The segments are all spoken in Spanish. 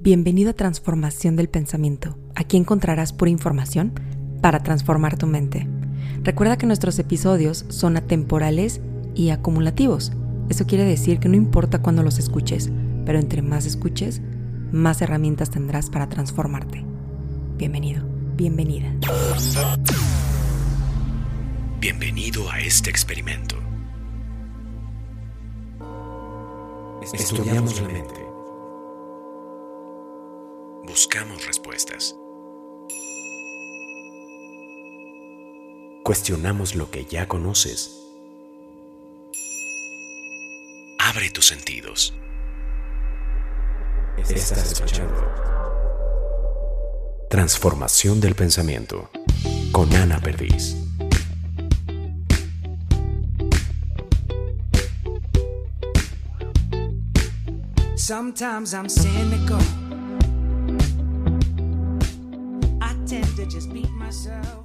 Bienvenido a Transformación del Pensamiento. Aquí encontrarás pura información para transformar tu mente. Recuerda que nuestros episodios son atemporales y acumulativos. Eso quiere decir que no importa cuándo los escuches, pero entre más escuches, más herramientas tendrás para transformarte. Bienvenido, bienvenida. Bienvenido a este experimento. Estudiamos la mente. Buscamos respuestas. Cuestionamos lo que ya conoces. Abre tus sentidos. Estás escuchando. Transformación del pensamiento con Ana Perdiz. Sometimes I'm cynical. Tend to just beat myself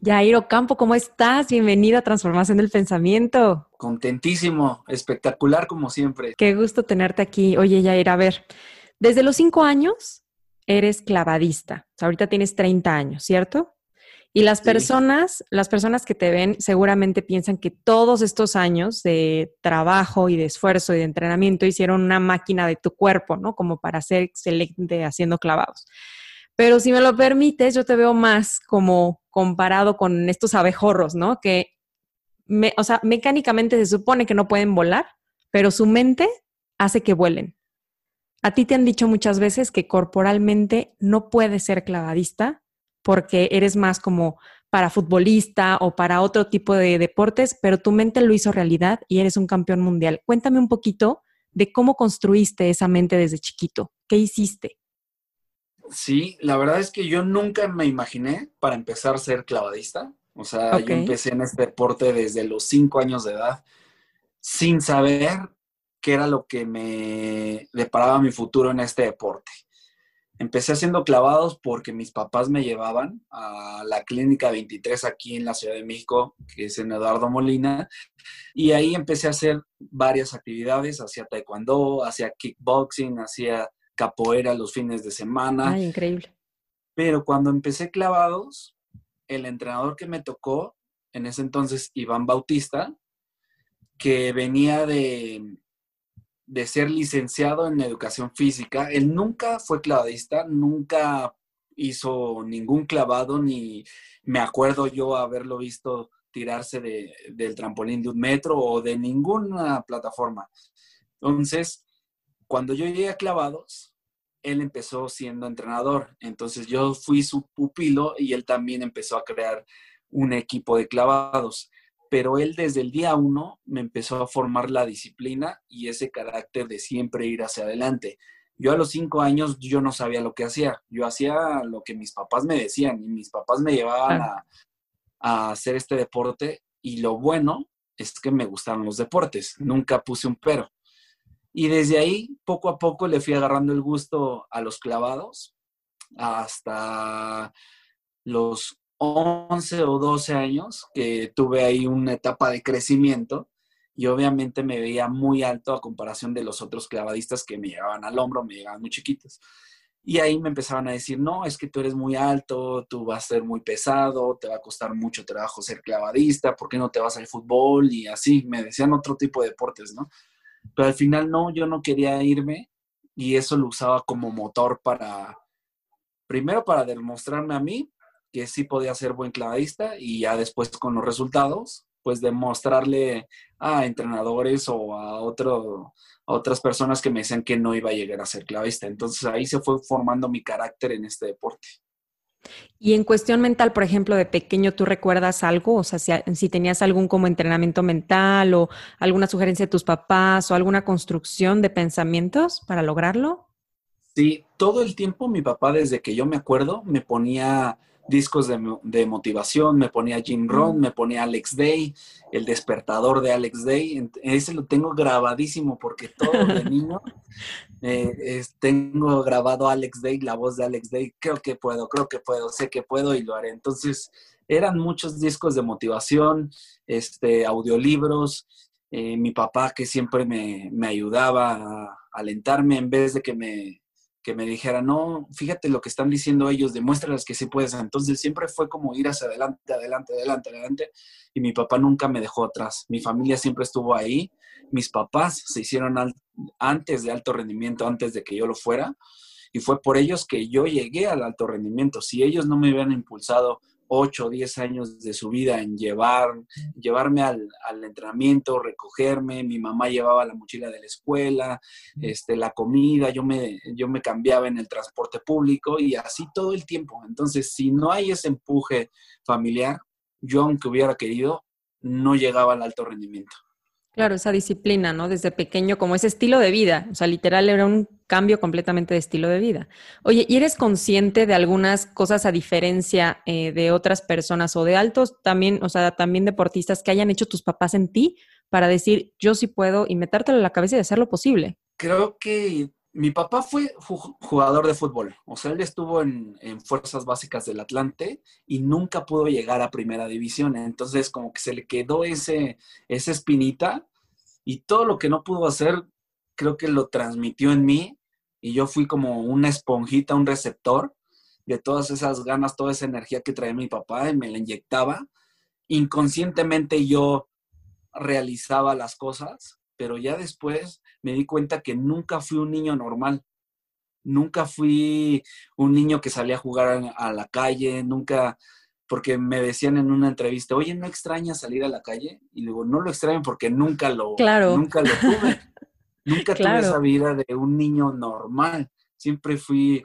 Yairo Campo, ¿cómo estás? Bienvenido a Transformación del Pensamiento. Contentísimo, espectacular como siempre. Qué gusto tenerte aquí. Oye, Yair, a ver, desde los cinco años eres clavadista. ahorita tienes 30 años, ¿cierto? Y las personas, las personas que te ven seguramente piensan que todos estos años de trabajo y de esfuerzo y de entrenamiento hicieron una máquina de tu cuerpo, ¿no? Como para ser excelente haciendo clavados. Pero si me lo permites, yo te veo más como comparado con estos abejorros, ¿no? Que, o sea, mecánicamente se supone que no pueden volar, pero su mente hace que vuelen. A ti te han dicho muchas veces que corporalmente no puedes ser clavadista porque eres más como para futbolista o para otro tipo de deportes, pero tu mente lo hizo realidad y eres un campeón mundial. Cuéntame un poquito de cómo construiste esa mente desde chiquito. ¿Qué hiciste? Sí, la verdad es que yo nunca me imaginé para empezar a ser clavadista. O sea, yo empecé en este deporte desde los cinco años de edad, sin saber qué era lo que me deparaba mi futuro en este deporte. Empecé haciendo clavados porque mis papás me llevaban a la clínica 23 aquí en la Ciudad de México, que es en Eduardo Molina, y ahí empecé a hacer varias actividades, hacía taekwondo, hacía kickboxing, hacía capoeira los fines de semana. Ay, increíble. Pero cuando empecé clavados, el entrenador que me tocó, en ese entonces Iván Bautista, que venía de, de ser licenciado en educación física. Él nunca fue clavadista, nunca hizo ningún clavado, ni me acuerdo yo haberlo visto tirarse del trampolín de un metro o de ninguna plataforma. Entonces, cuando yo llegué a clavados, él empezó siendo entrenador. Entonces yo fui su pupilo y él también empezó a crear un equipo de clavados pero él desde el día uno me empezó a formar la disciplina y ese carácter de siempre ir hacia adelante. Yo a los cinco años yo no sabía lo que hacía, yo hacía lo que mis papás me decían y mis papás me llevaban a, a hacer este deporte y lo bueno es que me gustaron los deportes, nunca puse un pero. Y desde ahí, poco a poco, le fui agarrando el gusto a los clavados hasta los 11 o 12 años que tuve ahí una etapa de crecimiento y obviamente me veía muy alto a comparación de los otros clavadistas que me llegaban al hombro, me llegaban muy chiquitos. Y ahí me empezaban a decir, no, es que tú eres muy alto, tú vas a ser muy pesado, te va a costar mucho trabajo ser clavadista, ¿por qué no te vas al fútbol? Y así, me decían otro tipo de deportes, ¿no? Pero al final no, yo no quería irme y eso lo usaba como motor para, primero para demostrarme a mí que sí podía ser buen clavadista y ya después con los resultados, pues demostrarle a entrenadores o a, otro, a otras personas que me decían que no iba a llegar a ser clavista. Entonces ahí se fue formando mi carácter en este deporte. Y en cuestión mental, por ejemplo, de pequeño, ¿tú recuerdas algo? O sea, si, si, tenías algún como entrenamiento mental o alguna sugerencia de tus papás o alguna construcción de pensamientos para lograrlo? Sí, todo el tiempo mi papá, desde que yo me acuerdo, me ponía discos de, motivación, me ponía Jim Rohn, me ponía Alex Day, el despertador de Alex Day, ese lo tengo grabadísimo porque todo de niño eh, tengo grabado Alex Day, la voz de Alex Day, creo que puedo, creo que puedo, sé que puedo y lo haré. Entonces, eran muchos discos de motivación, este, audiolibros, eh, mi papá que siempre me, ayudaba a, alentarme en vez de que me, que me dijera, no, fíjate lo que están diciendo ellos, demuéstrales que sí puedes. Entonces siempre fue como ir hacia adelante, adelante, adelante, adelante. Y mi papá nunca me dejó atrás. Mi familia siempre estuvo ahí. Mis papás se hicieron antes de alto rendimiento, antes de que yo lo fuera. Y fue por ellos que yo llegué al alto rendimiento. Si ellos no me hubieran impulsado 8 o 10 años de su vida en llevar, llevarme al, entrenamiento, recogerme, mi mamá llevaba la mochila de la escuela, este, la comida, yo me, yo me cambiaba en el transporte público y así todo el tiempo. Entonces, si no hay ese empuje familiar, yo aunque hubiera querido, no llegaba al alto rendimiento. Claro, esa disciplina, ¿no? Desde pequeño, como ese estilo de vida. O sea, literal era un cambio completamente de estilo de vida. Oye, ¿y eres consciente de algunas cosas a diferencia eh, de otras personas o de altos también, o sea, también deportistas que hayan hecho tus papás en ti para decir, yo sí puedo y metértelo en la cabeza y hacer lo posible? Creo que mi papá fue jugador de fútbol, o sea, él estuvo en, Fuerzas Básicas del Atlante y nunca pudo llegar a Primera División, entonces como que se le quedó ese, esa espinita y todo lo que no pudo hacer, creo que lo transmitió en mí y yo fui como una esponjita, un receptor de todas esas ganas, toda esa energía que traía mi papá y me la inyectaba. Inconscientemente yo realizaba las cosas, pero ya después me di cuenta que nunca fui un niño normal. Nunca fui un niño que salía a jugar a la calle, nunca, porque me decían en una entrevista, oye, ¿no extrañas salir a la calle? Y digo, no lo extraño porque nunca lo, nunca lo tuve. nunca tuve esa vida de un niño normal. Siempre fui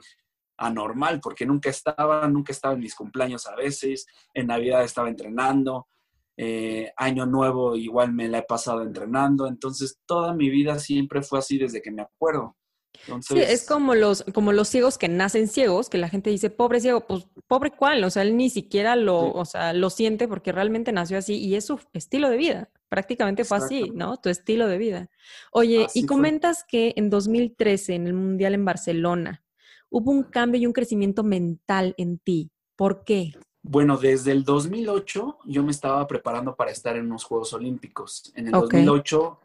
anormal porque nunca estaba, nunca estaba en mis cumpleaños a veces, en Navidad estaba entrenando, eh, año nuevo igual me la he pasado entrenando, entonces toda mi vida siempre fue así desde que me acuerdo sí, es como los, como los ciegos que nacen ciegos, que la gente dice, pobre ciego, pues pobre cuál, o sea, él ni siquiera lo, o sea, lo siente porque realmente nació así y es su estilo de vida. Prácticamente fue así, ¿no? Tu estilo de vida. Oye, y comentas que en 2013, en el Mundial en Barcelona, hubo un cambio y un crecimiento mental en ti. ¿Por qué? Bueno, desde el 2008 yo me estaba preparando para estar en unos Juegos Olímpicos. En el 2008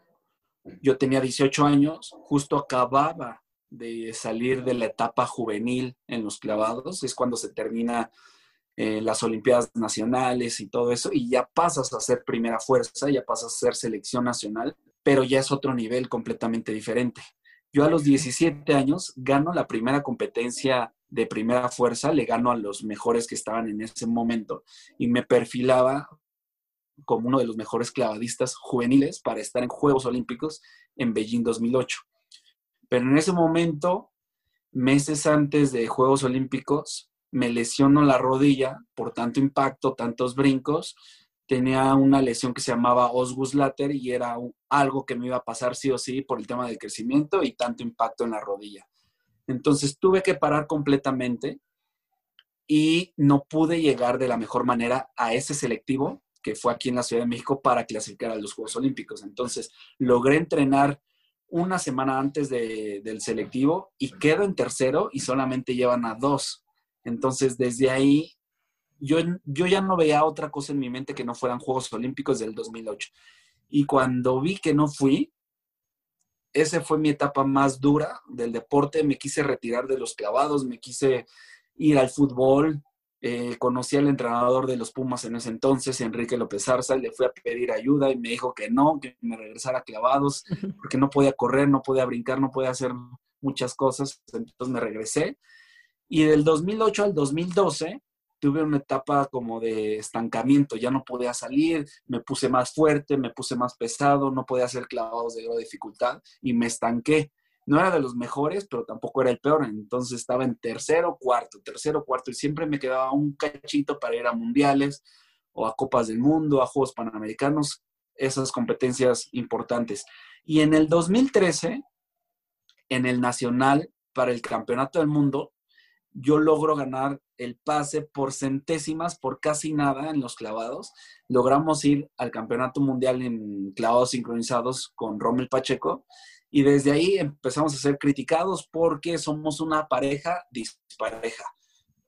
yo tenía 18 años, justo acababa de salir de la etapa juvenil en los clavados, es cuando se termina eh, las Olimpiadas Nacionales y todo eso, y ya pasas a ser primera fuerza, ya pasas a ser selección nacional, pero ya es otro nivel completamente diferente. Yo a los 17 años gano la primera competencia de primera fuerza, le gano a los mejores que estaban en ese momento y me perfilaba como uno de los mejores clavadistas juveniles para estar en Juegos Olímpicos en Beijing 2008. Pero en ese momento, meses antes de Juegos Olímpicos, me lesionó la rodilla por tanto impacto, tantos brincos. Tenía una lesión que se llamaba osgus later y era algo que me iba a pasar sí o sí por el tema del crecimiento y tanto impacto en la rodilla. Entonces tuve que parar completamente y no pude llegar de la mejor manera a ese selectivo que fue aquí en la Ciudad de México para clasificar a los Juegos Olímpicos. Entonces, logré entrenar una semana antes del selectivo y quedo en tercero y solamente llevan a dos. Entonces, desde ahí, yo, yo ya no veía otra cosa en mi mente que no fueran Juegos Olímpicos del 2008. Y cuando vi que no fui, esa fue mi etapa más dura del deporte. Me quise retirar de los clavados, me quise ir al fútbol, eh, conocí al entrenador de los Pumas en ese entonces, Enrique López Arza, le fui a pedir ayuda y me dijo que no, que me regresara clavados, porque no podía correr, no podía brincar, no podía hacer muchas cosas. Entonces me regresé. Y del 2008 al 2012 tuve una etapa como de estancamiento, ya no podía salir, me puse más fuerte, me puse más pesado, no podía hacer clavados de gran dificultad y me estanqué no era de los mejores, pero tampoco era el peor. Entonces estaba en tercero, cuarto, tercero, cuarto, y siempre me quedaba un cachito para ir a mundiales o a Copas del Mundo, a Juegos Panamericanos, esas competencias importantes. Y en el 2013, en el Nacional para el Campeonato del Mundo, yo logro ganar el pase por centésimas, por casi nada en los clavados. Logramos ir al Campeonato Mundial en clavados sincronizados con Rommel Pacheco y desde ahí empezamos a ser criticados porque somos una pareja dispareja.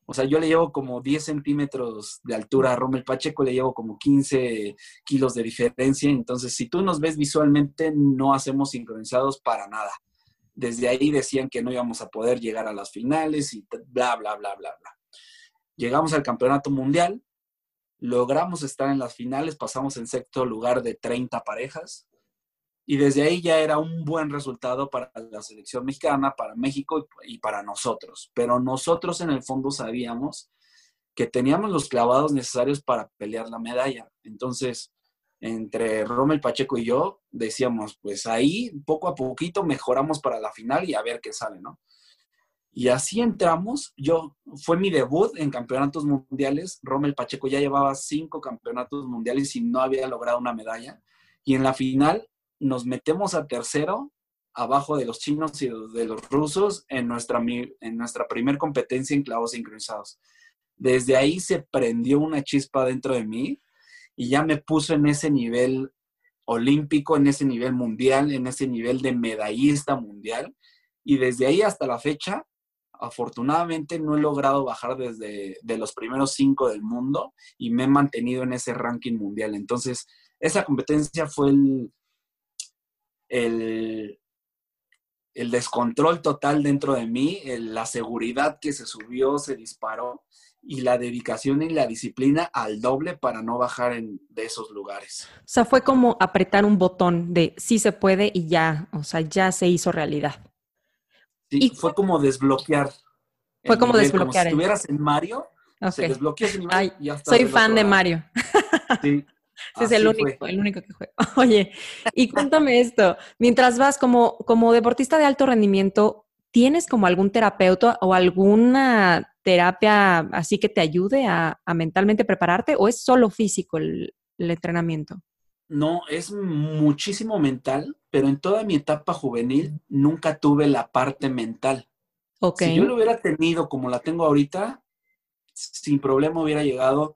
O sea, yo le llevo como 10 centímetros de altura a Rommel Pacheco, le llevo como 15 kilos de diferencia. Entonces, si tú nos ves visualmente, no hacemos sincronizados para nada. Desde ahí decían que no íbamos a poder llegar a las finales y bla, bla, bla, bla, bla. Llegamos al campeonato mundial, logramos estar en las finales, pasamos en sexto lugar de 30 parejas y desde ahí ya era un buen resultado para la selección mexicana, para México y para nosotros. Pero nosotros en el fondo sabíamos que teníamos los clavados necesarios para pelear la medalla. Entonces, entre Rommel Pacheco y yo, decíamos, pues ahí poco a poquito mejoramos para la final y a ver qué sale, ¿no? Y así entramos. Yo, fue mi debut en campeonatos mundiales. Rommel Pacheco ya llevaba cinco campeonatos mundiales y no había logrado una medalla. Y en la final nos metemos a tercero, abajo de los chinos y de los rusos, en nuestra, en nuestra primer competencia en clavos sincronizados. Desde ahí se prendió una chispa dentro de mí y ya me puso en ese nivel olímpico, en ese nivel mundial, en ese nivel de medallista mundial. Y desde ahí hasta la fecha, afortunadamente no he logrado bajar desde de los primeros cinco del mundo y me he mantenido en ese ranking mundial. Entonces, esa competencia fue el, el, el descontrol total dentro de mí, la seguridad que se subió, se disparó y la dedicación y la disciplina al doble para no bajar en, de esos lugares. O sea, fue como apretar un botón de sí se puede y ya, o sea, ya se hizo realidad. Sí, y fue como desbloquear. Fue como desbloquear. Como si estuvieras en Mario, se desbloquea Mario y ya Soy fan de Mario. Sí. Es el único, el único que juega. Oye, y cuéntame esto, mientras vas como, como deportista de alto rendimiento, ¿tienes como algún terapeuta o alguna terapia así que te ayude a, mentalmente prepararte o es solo físico el, entrenamiento? No, es muchísimo mental, pero en toda mi etapa juvenil nunca tuve la parte mental. Okay. Si yo lo hubiera tenido como la tengo ahorita, sin problema hubiera llegado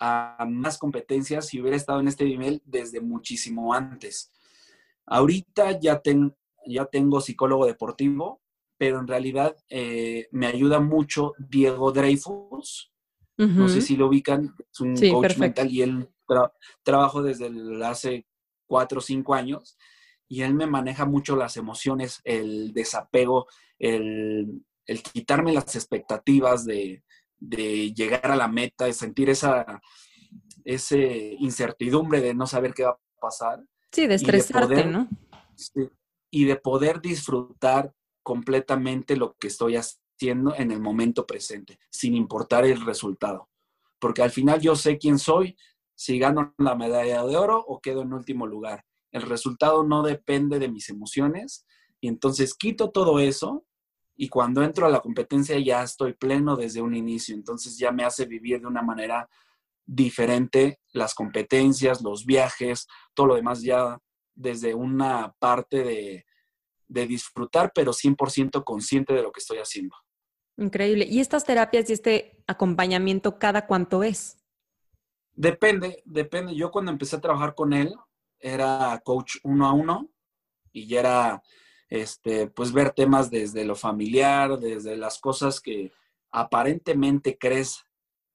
a más competencias si hubiera estado en este nivel desde muchísimo antes. Ahorita ya, ya tengo psicólogo deportivo, pero en realidad eh, me ayuda mucho Diego Dreyfus. No sé si lo ubican, es un coach mental y él trabajo desde hace cuatro o cinco años y él me maneja mucho las emociones, el desapego, el, el quitarme las expectativas de, de llegar a la meta, de sentir esa ese incertidumbre de no saber qué va a pasar. Sí, de estresarte, ¿no? y de poder disfrutar completamente lo que estoy haciendo en el momento presente, sin importar el resultado. Porque al final yo sé quién soy, si gano la medalla de oro o quedo en último lugar. El resultado no depende de mis emociones y entonces quito todo eso y cuando entro a la competencia ya estoy pleno desde un inicio, entonces ya me hace vivir de una manera diferente las competencias, los viajes, todo lo demás ya desde una parte de, de disfrutar, pero 100% consciente de lo que estoy haciendo. Increíble. ¿Y estas terapias y este acompañamiento cada cuánto es? Depende, depende. Yo cuando empecé a trabajar con él era coach uno a uno y ya era este, pues ver temas desde lo familiar, desde las cosas que aparentemente crees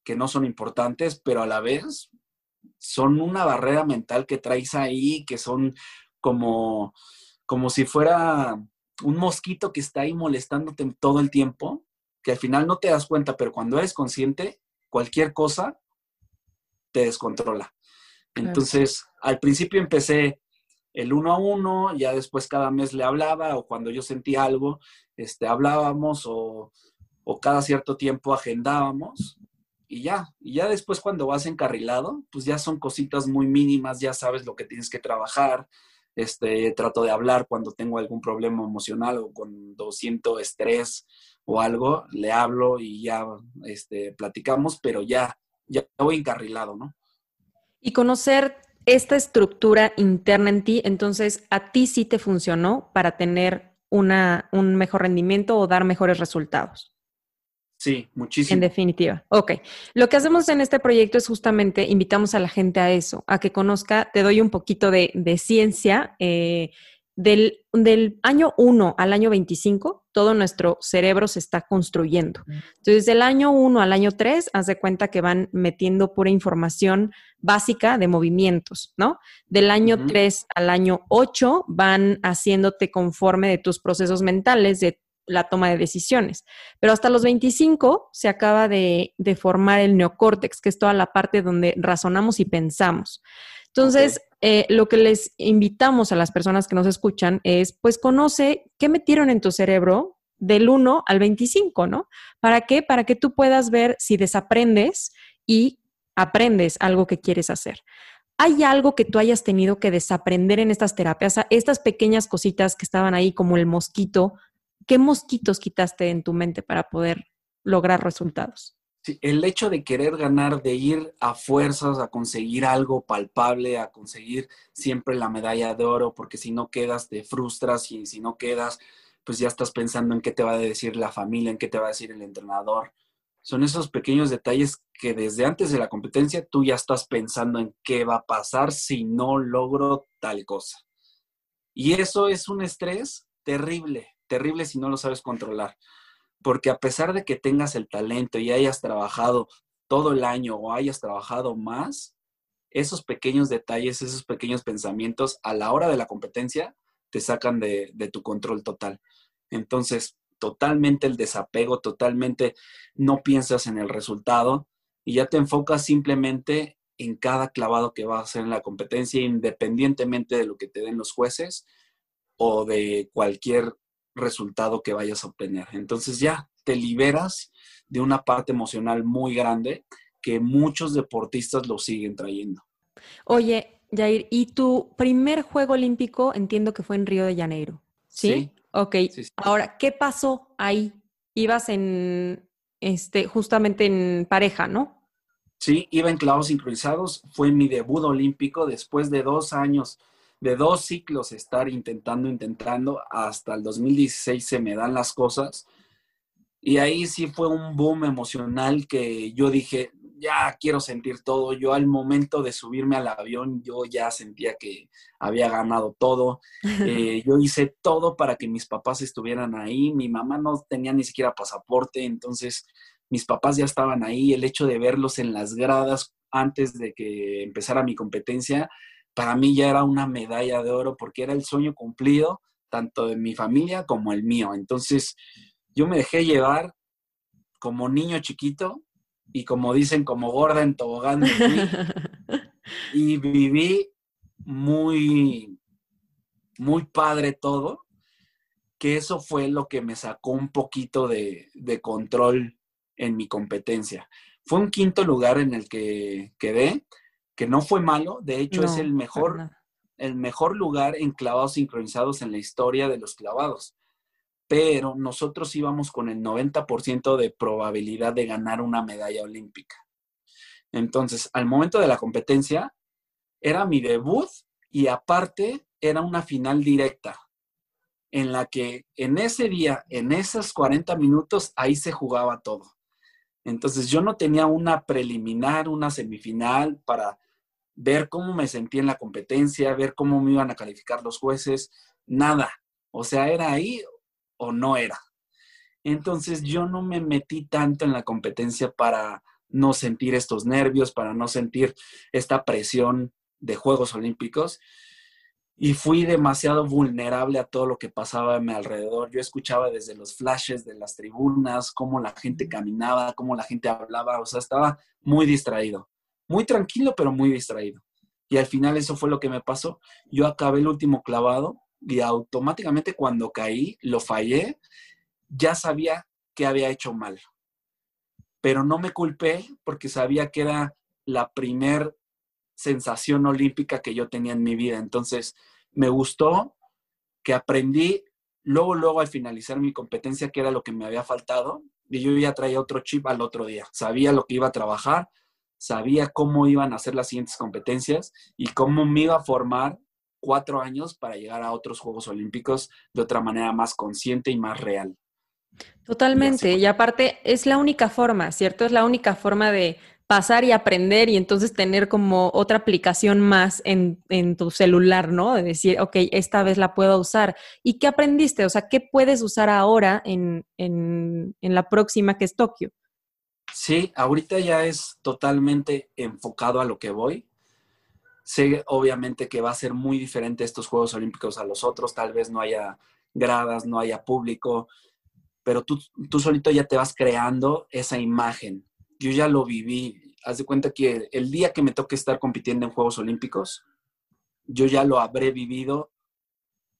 que no son importantes, pero a la vez son una barrera mental que traes ahí, que son como, como si fuera un mosquito que está ahí molestándote todo el tiempo, que al final no te das cuenta, pero cuando eres consciente, cualquier cosa te descontrola. Entonces, al principio empecé el uno a uno, ya después cada mes le hablaba o cuando yo sentía algo, este, hablábamos o, cada cierto tiempo agendábamos y ya, y ya después cuando vas encarrilado, pues ya son cositas muy mínimas, ya sabes lo que tienes que trabajar, este, trato de hablar cuando tengo algún problema emocional o cuando siento estrés o algo, le hablo y ya este, platicamos, pero ya, ya voy encarrilado, ¿no? Y conocer esta estructura interna en ti, entonces a ti sí te funcionó para tener una, un mejor rendimiento o dar mejores resultados. Sí, muchísimo. En definitiva. Ok. Lo que hacemos en este proyecto es justamente invitamos a la gente a eso, a que conozca, te doy un poquito de, ciencia. Eh, del, del, año 1 al año 25, todo nuestro cerebro se está construyendo. Entonces, del año 1 al año 3, haz de cuenta que van metiendo pura información básica de movimientos, ¿no? Del año 3 al año 8 van haciéndote conforme de tus procesos mentales, de la toma de decisiones. Pero hasta los 25 se acaba de, formar el neocórtex, que es toda la parte donde razonamos y pensamos. Entonces, eh, lo que les invitamos a las personas que nos escuchan es, pues conoce qué metieron en tu cerebro del 1 al 25, ¿no? ¿Para qué? Para que tú puedas ver si desaprendes y aprendes algo que quieres hacer. ¿Hay algo que tú hayas tenido que desaprender en estas terapias? Estas pequeñas cositas que estaban ahí como el mosquito, ¿qué mosquitos quitaste en tu mente para poder lograr resultados? El hecho de querer ganar, de ir a fuerzas a conseguir algo palpable, a conseguir siempre la medalla de oro, porque si no quedas te frustras y si no quedas, pues ya estás pensando en qué te va a decir la familia, en qué te va a decir el entrenador. Son esos pequeños detalles que desde antes de la competencia tú ya estás pensando en qué va a pasar si no logro tal cosa. Y eso es un estrés terrible, terrible si no lo sabes controlar. Porque a pesar de que tengas el talento y hayas trabajado todo el año o hayas trabajado más, esos pequeños detalles, esos pequeños pensamientos a la hora de la competencia te sacan de, tu control total. Entonces, totalmente el desapego, totalmente no piensas en el resultado y ya te enfocas simplemente en cada clavado que vas a hacer en la competencia, independientemente de lo que te den los jueces o de cualquier resultado que vayas a obtener. Entonces ya te liberas de una parte emocional muy grande que muchos deportistas lo siguen trayendo. Oye, Jair, ¿y tu primer juego olímpico entiendo que fue en Río de Janeiro? Sí. ¿Sí? Ok. Ahora, ¿qué pasó ahí? Ibas en, este, justamente en pareja, ¿no? Sí, iba en clavos sincronizados. Fue mi debut olímpico después de dos años de dos ciclos estar intentando, intentando, hasta el 2016 se me dan las cosas. Y ahí sí fue un boom emocional que yo dije, ya quiero sentir todo. Yo al momento de subirme al avión, yo ya sentía que había ganado todo. Eh, yo hice todo para que mis papás estuvieran ahí. Mi mamá no tenía ni siquiera pasaporte, entonces mis papás ya estaban ahí. El hecho de verlos en las gradas antes de que empezara mi competencia, para mí ya era una medalla de oro porque era el sueño cumplido, tanto de mi familia como el mío. Entonces, yo me dejé llevar como niño chiquito y como dicen, como gorda en tobogán. y viví muy, muy padre todo, que eso fue lo que me sacó un poquito de, de control en mi competencia. Fue un quinto lugar en el que quedé, que no fue malo, de hecho es el mejor, el mejor lugar en clavados sincronizados en la historia de los clavados. Pero nosotros íbamos con el 90% de probabilidad de ganar una medalla olímpica. Entonces, al momento de la competencia, era mi debut y aparte era una final directa en la que en ese día, en esos 40 minutos, ahí se jugaba todo. Entonces yo no tenía una preliminar, una semifinal para ver cómo me sentí en la competencia, ver cómo me iban a calificar los jueces, nada. O sea, era ahí o no era. Entonces yo no me metí tanto en la competencia para no sentir estos nervios, para no sentir esta presión de Juegos Olímpicos. Y fui demasiado vulnerable a todo lo que pasaba a mi alrededor. Yo escuchaba desde los flashes de las tribunas, cómo la gente caminaba, cómo la gente hablaba, o sea, estaba muy distraído muy tranquilo, pero muy distraído. Y al final eso fue lo que me pasó. Yo acabé el último clavado y automáticamente cuando caí, lo fallé, ya sabía que había hecho mal. Pero no me culpé porque sabía que era la primer sensación olímpica que yo tenía en mi vida. Entonces, me gustó que aprendí luego, luego al finalizar mi competencia, que era lo que me había faltado, y yo ya traía otro chip al otro día. Sabía lo que iba a trabajar, sabía cómo iban a ser las siguientes competencias y cómo me iba a formar cuatro años para llegar a otros Juegos Olímpicos de otra manera más consciente y más real. Totalmente. Y, aparte es la única forma, ¿cierto? Es la única forma de pasar y aprender y entonces tener como otra aplicación más en, tu celular, ¿no? De decir, ok, esta vez la puedo usar. ¿Y qué aprendiste? O sea, ¿qué puedes usar ahora en, en, en la próxima que es Tokio? Sí, ahorita ya es totalmente enfocado a lo que voy. Sé obviamente que va a ser muy diferente estos Juegos Olímpicos a los otros, tal vez no haya gradas, no haya público, pero tú, tú solito ya te vas creando esa imagen. Yo ya lo viví. Haz de cuenta que el día que me toque estar compitiendo en Juegos Olímpicos, yo ya lo habré vivido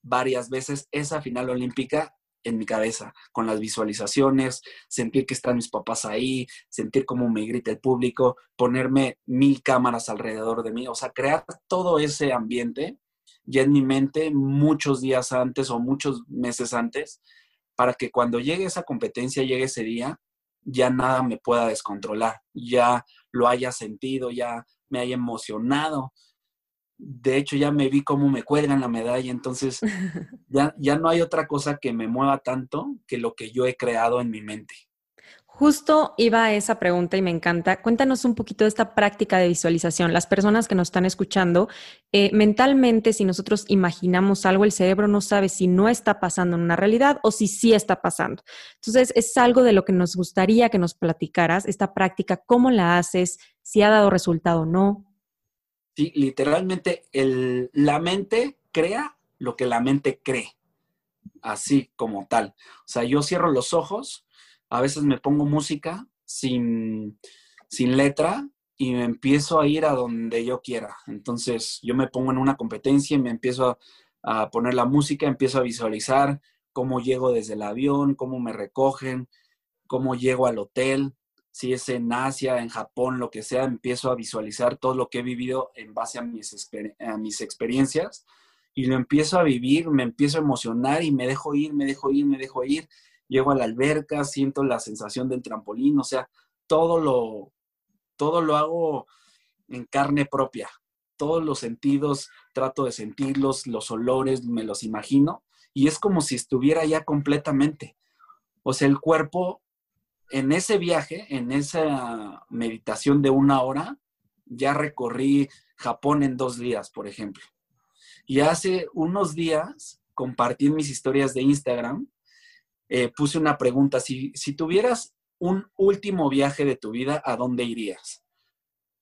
varias veces esa final olímpica en mi cabeza, con las visualizaciones, sentir que están mis papás ahí, sentir cómo me grita el público, ponerme mil cámaras alrededor de mí, o sea, crear todo ese ambiente ya en mi mente muchos días antes o muchos meses antes, para que cuando llegue esa competencia, llegue ese día, ya nada me pueda descontrolar, ya lo haya sentido, ya me haya emocionado. De hecho, ya me vi cómo me cuelgan la medalla, entonces ya, ya no hay otra cosa que me mueva tanto que lo que yo he creado en mi mente. Justo iba a esa pregunta y me encanta. Cuéntanos un poquito de esta práctica de visualización. Las personas que nos están escuchando, eh, mentalmente, si nosotros imaginamos algo, el cerebro no sabe si no está pasando en una realidad o si sí está pasando. Entonces, es algo de lo que nos gustaría que nos platicaras, esta práctica, cómo la haces, si ha dado resultado o no. Sí, literalmente el, la mente crea lo que la mente cree, así como tal. O sea, yo cierro los ojos a veces me pongo música sin, letra y me empiezo a ir a donde yo quiera. Entonces yo me pongo en una competencia y me empiezo a, a, poner la música, empiezo a visualizar cómo llego desde el avión, cómo me recogen, cómo llego al hotel, si es en Asia, en Japón, lo que sea, empiezo a visualizar todo lo que he vivido en base a mis, mis experiencias y lo empiezo a vivir, me empiezo a emocionar y me dejo ir, me dejo ir, me dejo ir llego a la alberca, siento la sensación del trampolín, o sea, todo lo, todo lo hago en carne propia. Todos los sentidos trato de sentirlos, los olores, me los imagino, y es como si estuviera ya completamente. O sea, el cuerpo en ese viaje, en esa meditación de una hora, ya recorrí Japón en dos días, por ejemplo. Y hace unos días compartí mis historias de Instagram eh, puse una pregunta, si, si tuvieras un último viaje de tu vida, ¿a dónde irías?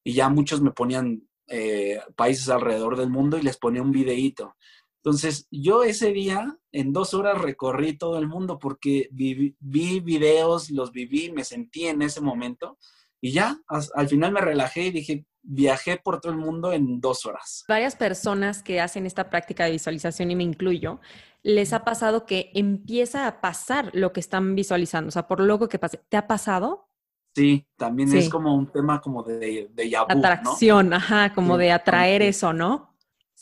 Y ya muchos me ponían eh, países alrededor del mundo y les ponía un videíto. Entonces, yo ese día, en dos horas, recorrí todo el mundo porque vi, vi videos, los viví, me sentí en ese momento y ya, al final me relajé y dije, viajé por todo el mundo en dos horas. Varias personas que hacen esta práctica de visualización, y me incluyo, les ha pasado que empieza a pasar lo que están visualizando, o sea, por loco que pase. ¿Te ha pasado? Sí, también es como un tema como de, de Atracción, ajá, como de atraer eso, ¿no?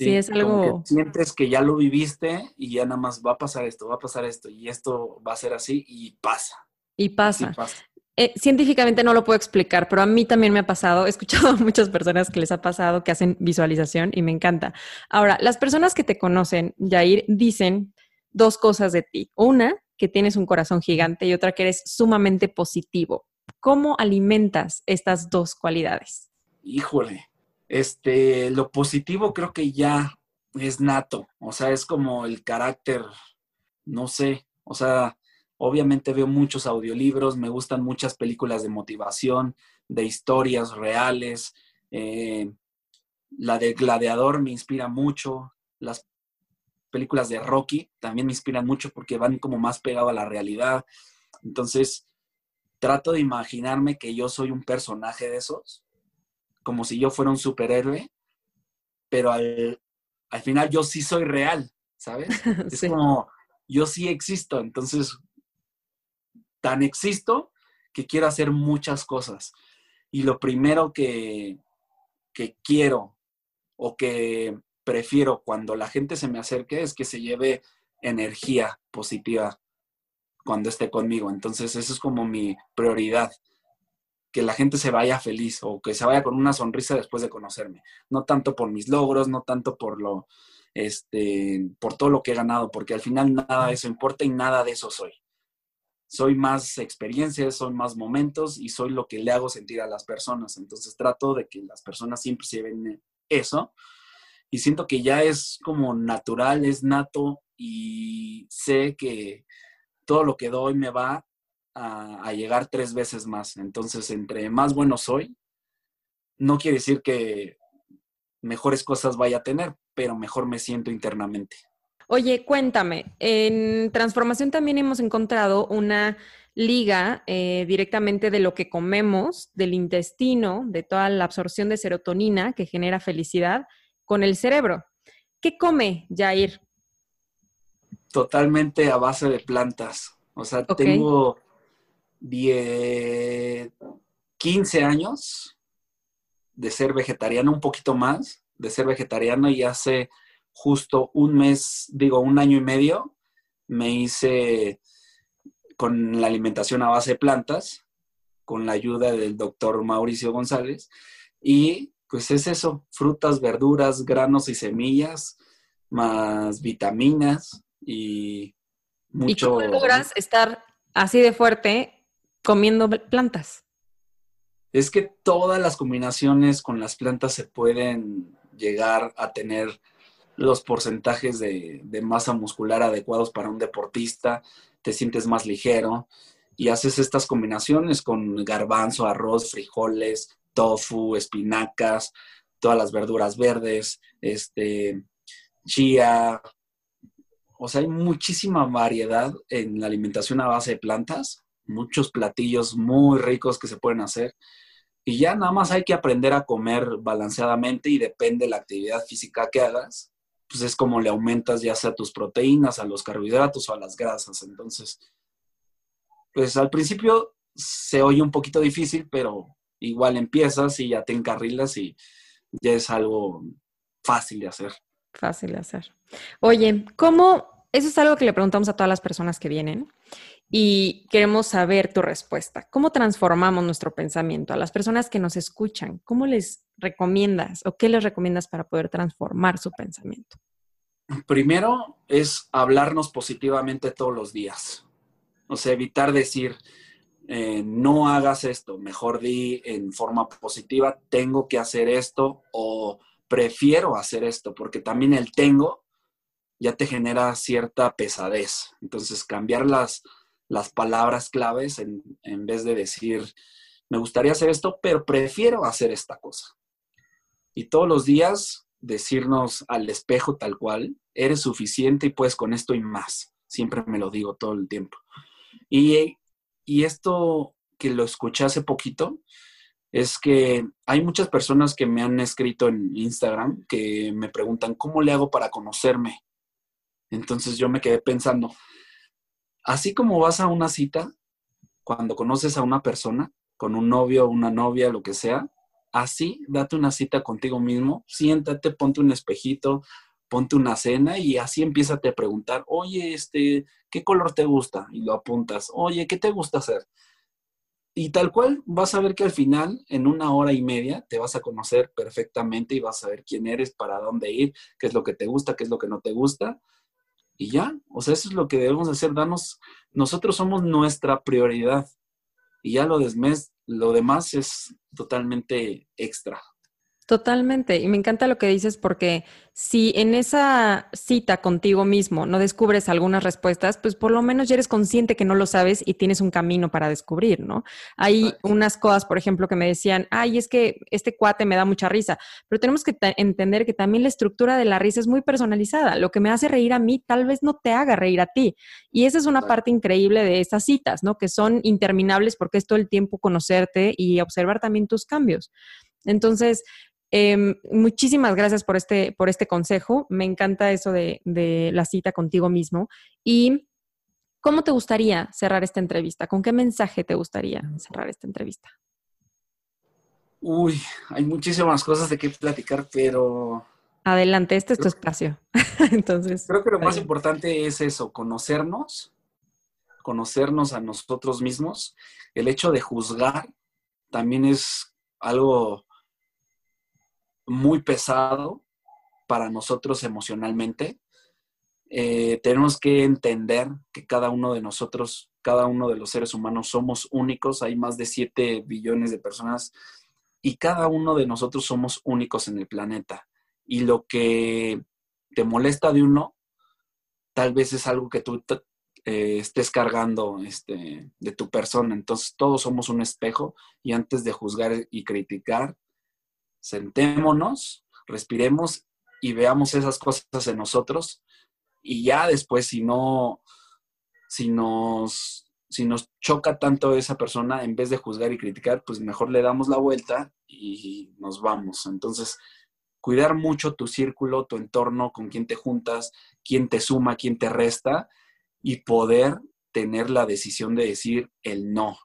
Sí, es algo... sientes que ya lo viviste y ya nada más va a pasar esto, va a pasar esto y esto va a ser así y pasa. Y pasa. pasa. Eh, científicamente no lo puedo explicar, pero a mí también me ha pasado. He escuchado a muchas personas que les ha pasado que hacen visualización y me encanta. Ahora, las personas que te conocen, Jair, dicen dos cosas de ti. Una, que tienes un corazón gigante y otra, que eres sumamente positivo. ¿Cómo alimentas estas dos cualidades? Híjole, este, lo positivo creo que ya es nato, o sea, es como el carácter, no sé, o sea, Obviamente veo muchos audiolibros, me gustan muchas películas de motivación, de historias reales. Eh, la de Gladiador me inspira mucho. Las películas de Rocky también me inspiran mucho porque van como más pegado a la realidad. Entonces, trato de imaginarme que yo soy un personaje de esos, como si yo fuera un superhéroe, pero al, final yo sí soy real, ¿sabes? Es como, yo sí existo, entonces tan existo que quiero hacer muchas cosas. Y lo primero que, que quiero o que prefiero cuando la gente se me acerque es que se lleve energía positiva cuando esté conmigo. Entonces, eso es como mi prioridad, que la gente se vaya feliz o que se vaya con una sonrisa después de conocerme. No tanto por mis logros, no tanto por lo, este, por todo lo que he ganado, porque al final nada de eso importa y nada de eso soy soy más experiencias, son más momentos y soy lo que le hago sentir a las personas. Entonces trato de que las personas siempre se ven eso y siento que ya es como natural, es nato y sé que todo lo que doy me va a, a llegar tres veces más. Entonces, entre más bueno soy, no quiere decir que mejores cosas vaya a tener, pero mejor me siento internamente. Oye, cuéntame, en transformación también hemos encontrado una liga eh, directamente de lo que comemos, del intestino, de toda la absorción de serotonina que genera felicidad con el cerebro. ¿Qué come, Jair? Totalmente a base de plantas. O sea, tengo 15 años de ser vegetariano, un poquito más, de ser vegetariano y hace justo un mes, digo, un año y medio, me hice con la alimentación a base de plantas, con la ayuda del doctor Mauricio González. Y pues es eso, frutas, verduras, granos y semillas, más vitaminas y mucho... ¿Y cómo logras estar así de fuerte comiendo plantas? Es que todas las combinaciones con las plantas se pueden llegar a tener los porcentajes de, masa muscular adecuados para un deportista, te sientes más ligero y haces estas combinaciones con garbanzo, arroz, frijoles, tofu, espinacas, todas las verduras verdes, este, chía. O sea, hay muchísima variedad en la alimentación a base de plantas, muchos platillos muy ricos que se pueden hacer. Y ya nada más hay que aprender a comer balanceadamente y depende de la actividad física que hagas, pues es como le aumentas ya sea tus proteínas, a los carbohidratos o a las grasas. Entonces, pues al principio se oye un poquito difícil, pero igual empiezas y ya te encarrilas y ya es algo fácil de hacer. Fácil de hacer. Oye, ¿cómo? Eso es algo que le preguntamos a todas las personas que vienen y queremos saber tu respuesta. ¿Cómo transformamos nuestro pensamiento? A las personas que nos escuchan, ¿cómo les recomiendas o qué les recomiendas para poder transformar su pensamiento? Primero es hablarnos positivamente todos los días. O sea, evitar decir, eh, no hagas esto, mejor di en forma positiva, tengo que hacer esto o prefiero hacer esto, porque también el tengo ya te genera cierta pesadez. Entonces, cambiar las, las palabras claves en, en vez de decir, me gustaría hacer esto, pero prefiero hacer esta cosa. Y todos los días decirnos al espejo tal cual, eres suficiente y puedes con esto y más. Siempre me lo digo todo el tiempo. Y, y esto que lo escuché hace poquito, es que hay muchas personas que me han escrito en Instagram que me preguntan, ¿cómo le hago para conocerme? Entonces yo me quedé pensando, Así como vas a una cita, cuando conoces a una persona, con un novio, una novia, lo que sea, así date una cita contigo mismo, siéntate, ponte un espejito, ponte una cena y así empieza a preguntar, oye, este, ¿qué color te gusta? Y lo apuntas, oye, ¿qué te gusta hacer? Y tal cual vas a ver que al final, en una hora y media, te vas a conocer perfectamente y vas a ver quién eres, para dónde ir, qué es lo que te gusta, qué es lo que no te gusta y ya, o sea, eso es lo que debemos hacer, darnos, nosotros somos nuestra prioridad y ya lo, desmes, lo demás es totalmente extra. Totalmente. Y me encanta lo que dices porque si en esa cita contigo mismo no descubres algunas respuestas, pues por lo menos ya eres consciente que no lo sabes y tienes un camino para descubrir, ¿no? Hay unas cosas, por ejemplo, que me decían, ay, es que este cuate me da mucha risa, pero tenemos que entender que también la estructura de la risa es muy personalizada. Lo que me hace reír a mí tal vez no te haga reír a ti. Y esa es una parte increíble de estas citas, ¿no? Que son interminables porque es todo el tiempo conocerte y observar también tus cambios. Entonces, Em, muchísimas gracias por este, por este consejo. Me encanta eso de, de, la cita contigo mismo. ¿Y cómo te gustaría cerrar esta entrevista? ¿Con qué mensaje te gustaría cerrar esta entrevista? Uy, hay muchísimas cosas de qué platicar, pero... Adelante, este es tu espacio. Entonces. Creo que lo más importante es eso, conocernos, conocernos a nosotros mismos. El hecho de juzgar también es algo muy pesado para nosotros emocionalmente. Eh, tenemos que entender que cada uno de nosotros, cada uno de los seres humanos somos únicos. Hay más de 7 billones de personas y cada uno de nosotros somos únicos en el planeta. Y lo que te molesta de uno, tal vez es algo que tú eh, estés cargando este, de tu persona. Entonces todos somos un espejo y antes de juzgar y criticar, sentémonos, respiremos y veamos esas cosas en nosotros y ya después si no, si nos, si nos choca tanto esa persona, en vez de juzgar y criticar, pues mejor le damos la vuelta y nos vamos. Entonces, cuidar mucho tu círculo, tu entorno, con quién te juntas, quién te suma, quién te resta y poder tener la decisión de decir el no.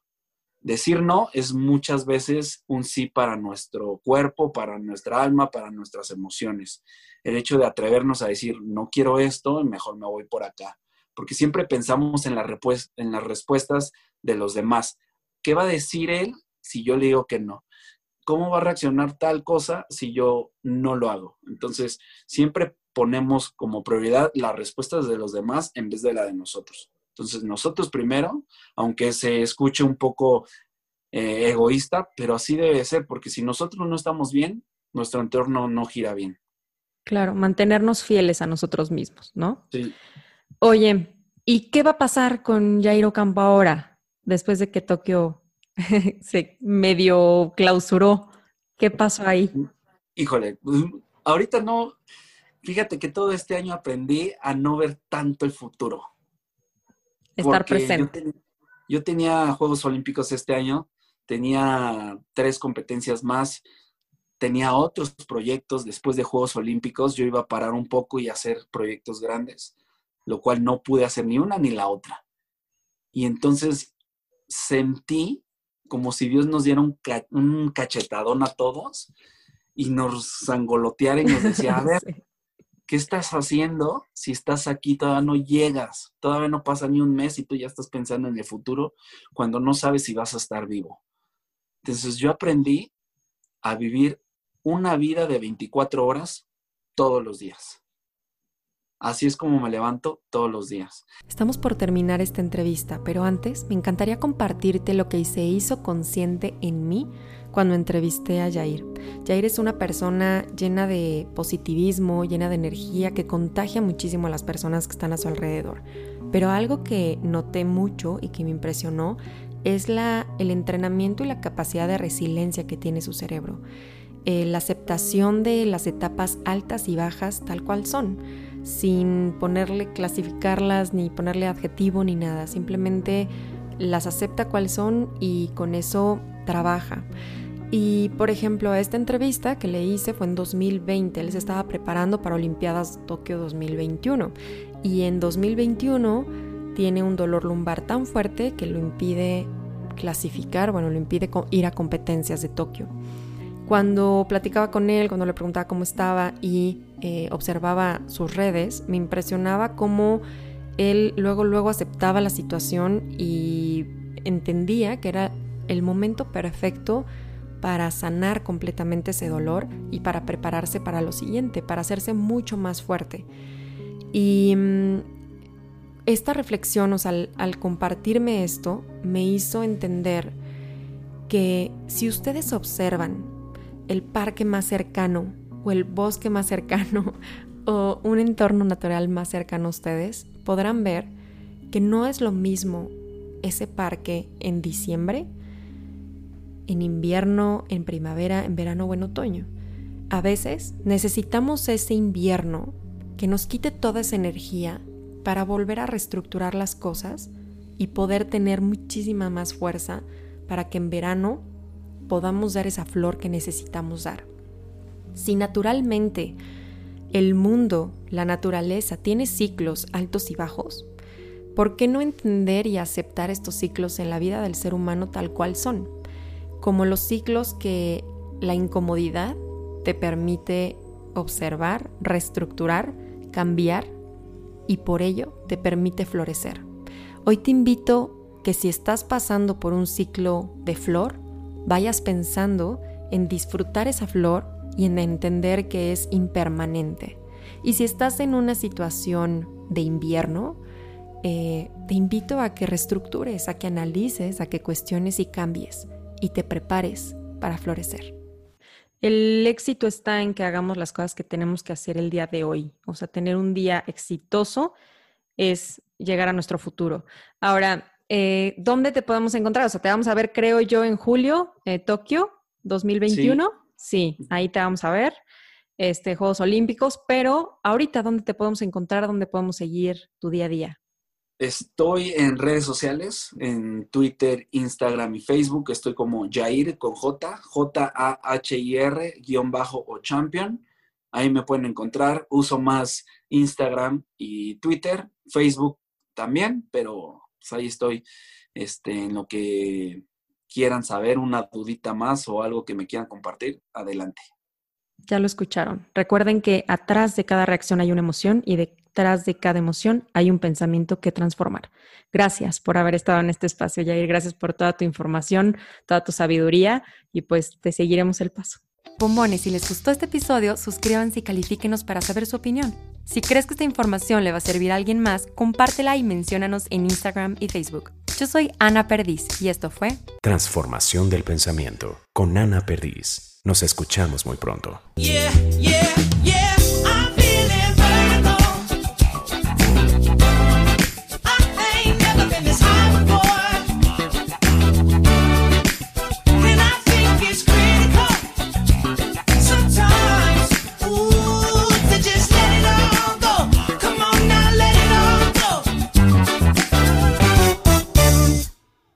Decir no es muchas veces un sí para nuestro cuerpo, para nuestra alma, para nuestras emociones. El hecho de atrevernos a decir no quiero esto, mejor me voy por acá. Porque siempre pensamos en, en las respuestas de los demás. ¿Qué va a decir él si yo le digo que no? ¿Cómo va a reaccionar tal cosa si yo no lo hago? Entonces, siempre ponemos como prioridad las respuestas de los demás en vez de la de nosotros. Entonces, nosotros primero, aunque se escuche un poco eh, egoísta, pero así debe ser, porque si nosotros no estamos bien, nuestro entorno no gira bien. Claro, mantenernos fieles a nosotros mismos, ¿no? Sí. Oye, ¿y qué va a pasar con Jairo Campo ahora, después de que Tokio se medio clausuró? ¿Qué pasó ahí? Híjole, pues, ahorita no, fíjate que todo este año aprendí a no ver tanto el futuro Estar presente. Yo, tenía Juegos Olímpicos este año, tenía tres competencias más, tenía otros proyectos después de Juegos Olímpicos, yo iba a parar un poco y hacer proyectos grandes, lo cual no pude hacer ni una ni la otra. Y entonces sentí como si Dios nos diera un, un cachetadón a todos y nos zangoloteara y nos decía, a ver, ¿qué estás haciendo si estás aquí, todavía no llegas, todavía no pasa ni un mes y tú ya estás pensando en el futuro cuando no sabes si vas a estar vivo? Entonces yo aprendí a vivir una vida de 24 horas todos los días. Así es como me levanto todos los días. Estamos por terminar esta entrevista, pero antes me encantaría compartirte lo que se hizo consciente en mí cuando entrevisté a Jair. Jair es una persona llena de positivismo, llena de energía, que contagia muchísimo a las personas que están a su alrededor. Pero algo que noté mucho y que me impresionó es la, el entrenamiento y la capacidad de resiliencia que tiene su cerebro. Eh, la aceptación de las etapas altas y bajas tal cual son, sin ponerle, clasificarlas, ni ponerle adjetivo ni nada. Simplemente las acepta cual son y con eso trabaja. Y por ejemplo, esta entrevista que le hice fue en 2020, él se estaba preparando para Olimpiadas Tokio 2021 y en 2021 tiene un dolor lumbar tan fuerte que lo impide clasificar, bueno, lo impide ir a competencias de Tokio. Cuando platicaba con él, cuando le preguntaba cómo estaba y eh, observaba sus redes, me impresionaba cómo él luego, luego aceptaba la situación y entendía que era el momento perfecto para sanar completamente ese dolor y para prepararse para lo siguiente, para hacerse mucho más fuerte. Y mm, esta reflexión, o sea, al, al compartirme esto, me hizo entender que si ustedes observan el parque más cercano o el bosque más cercano o un entorno natural más cercano a ustedes, podrán ver que no es lo mismo ese parque en diciembre en invierno, en primavera, en verano o en otoño. A veces necesitamos ese invierno que nos quite toda esa energía para volver a reestructurar las cosas y poder tener muchísima más fuerza para que en verano podamos dar esa flor que necesitamos dar. Si naturalmente el mundo, la naturaleza, tiene ciclos altos y bajos, ¿por qué no entender y aceptar estos ciclos en la vida del ser humano tal cual son? como los ciclos que la incomodidad te permite observar, reestructurar, cambiar y por ello te permite florecer. Hoy te invito que si estás pasando por un ciclo de flor, vayas pensando en disfrutar esa flor y en entender que es impermanente. Y si estás en una situación de invierno, eh, te invito a que reestructures, a que analices, a que cuestiones y cambies y te prepares para florecer. El éxito está en que hagamos las cosas que tenemos que hacer el día de hoy. O sea, tener un día exitoso es llegar a nuestro futuro. Ahora, eh, ¿dónde te podemos encontrar? O sea, te vamos a ver, creo yo, en julio, eh, Tokio 2021. Sí. ahí te vamos a ver. Este, Juegos Olímpicos, pero ahorita, ¿dónde te podemos encontrar? ¿Dónde podemos seguir tu día a día? Estoy en redes sociales, en Twitter, Instagram y Facebook. Estoy como Jair con J, J-A-H-I-R, guion bajo o champion. Ahí me pueden encontrar. Uso más Instagram y Twitter, Facebook también, pero pues, ahí estoy este, en lo que quieran saber, una dudita más o algo que me quieran compartir, adelante. Ya lo escucharon. Recuerden que atrás de cada reacción hay una emoción y detrás de cada emoción hay un pensamiento que transformar. Gracias por haber estado en este espacio, Jair. Gracias por toda tu información, toda tu sabiduría y pues te seguiremos el paso. Bombones, si les gustó este episodio, suscríbanse y califíquenos para saber su opinión. Si crees que esta información le va a servir a alguien más, compártela y menciónanos en Instagram y Facebook. Yo soy Ana Perdiz y esto fue Transformación del Pensamiento con Ana Perdiz. Nos escuchamos muy pronto. Yeah.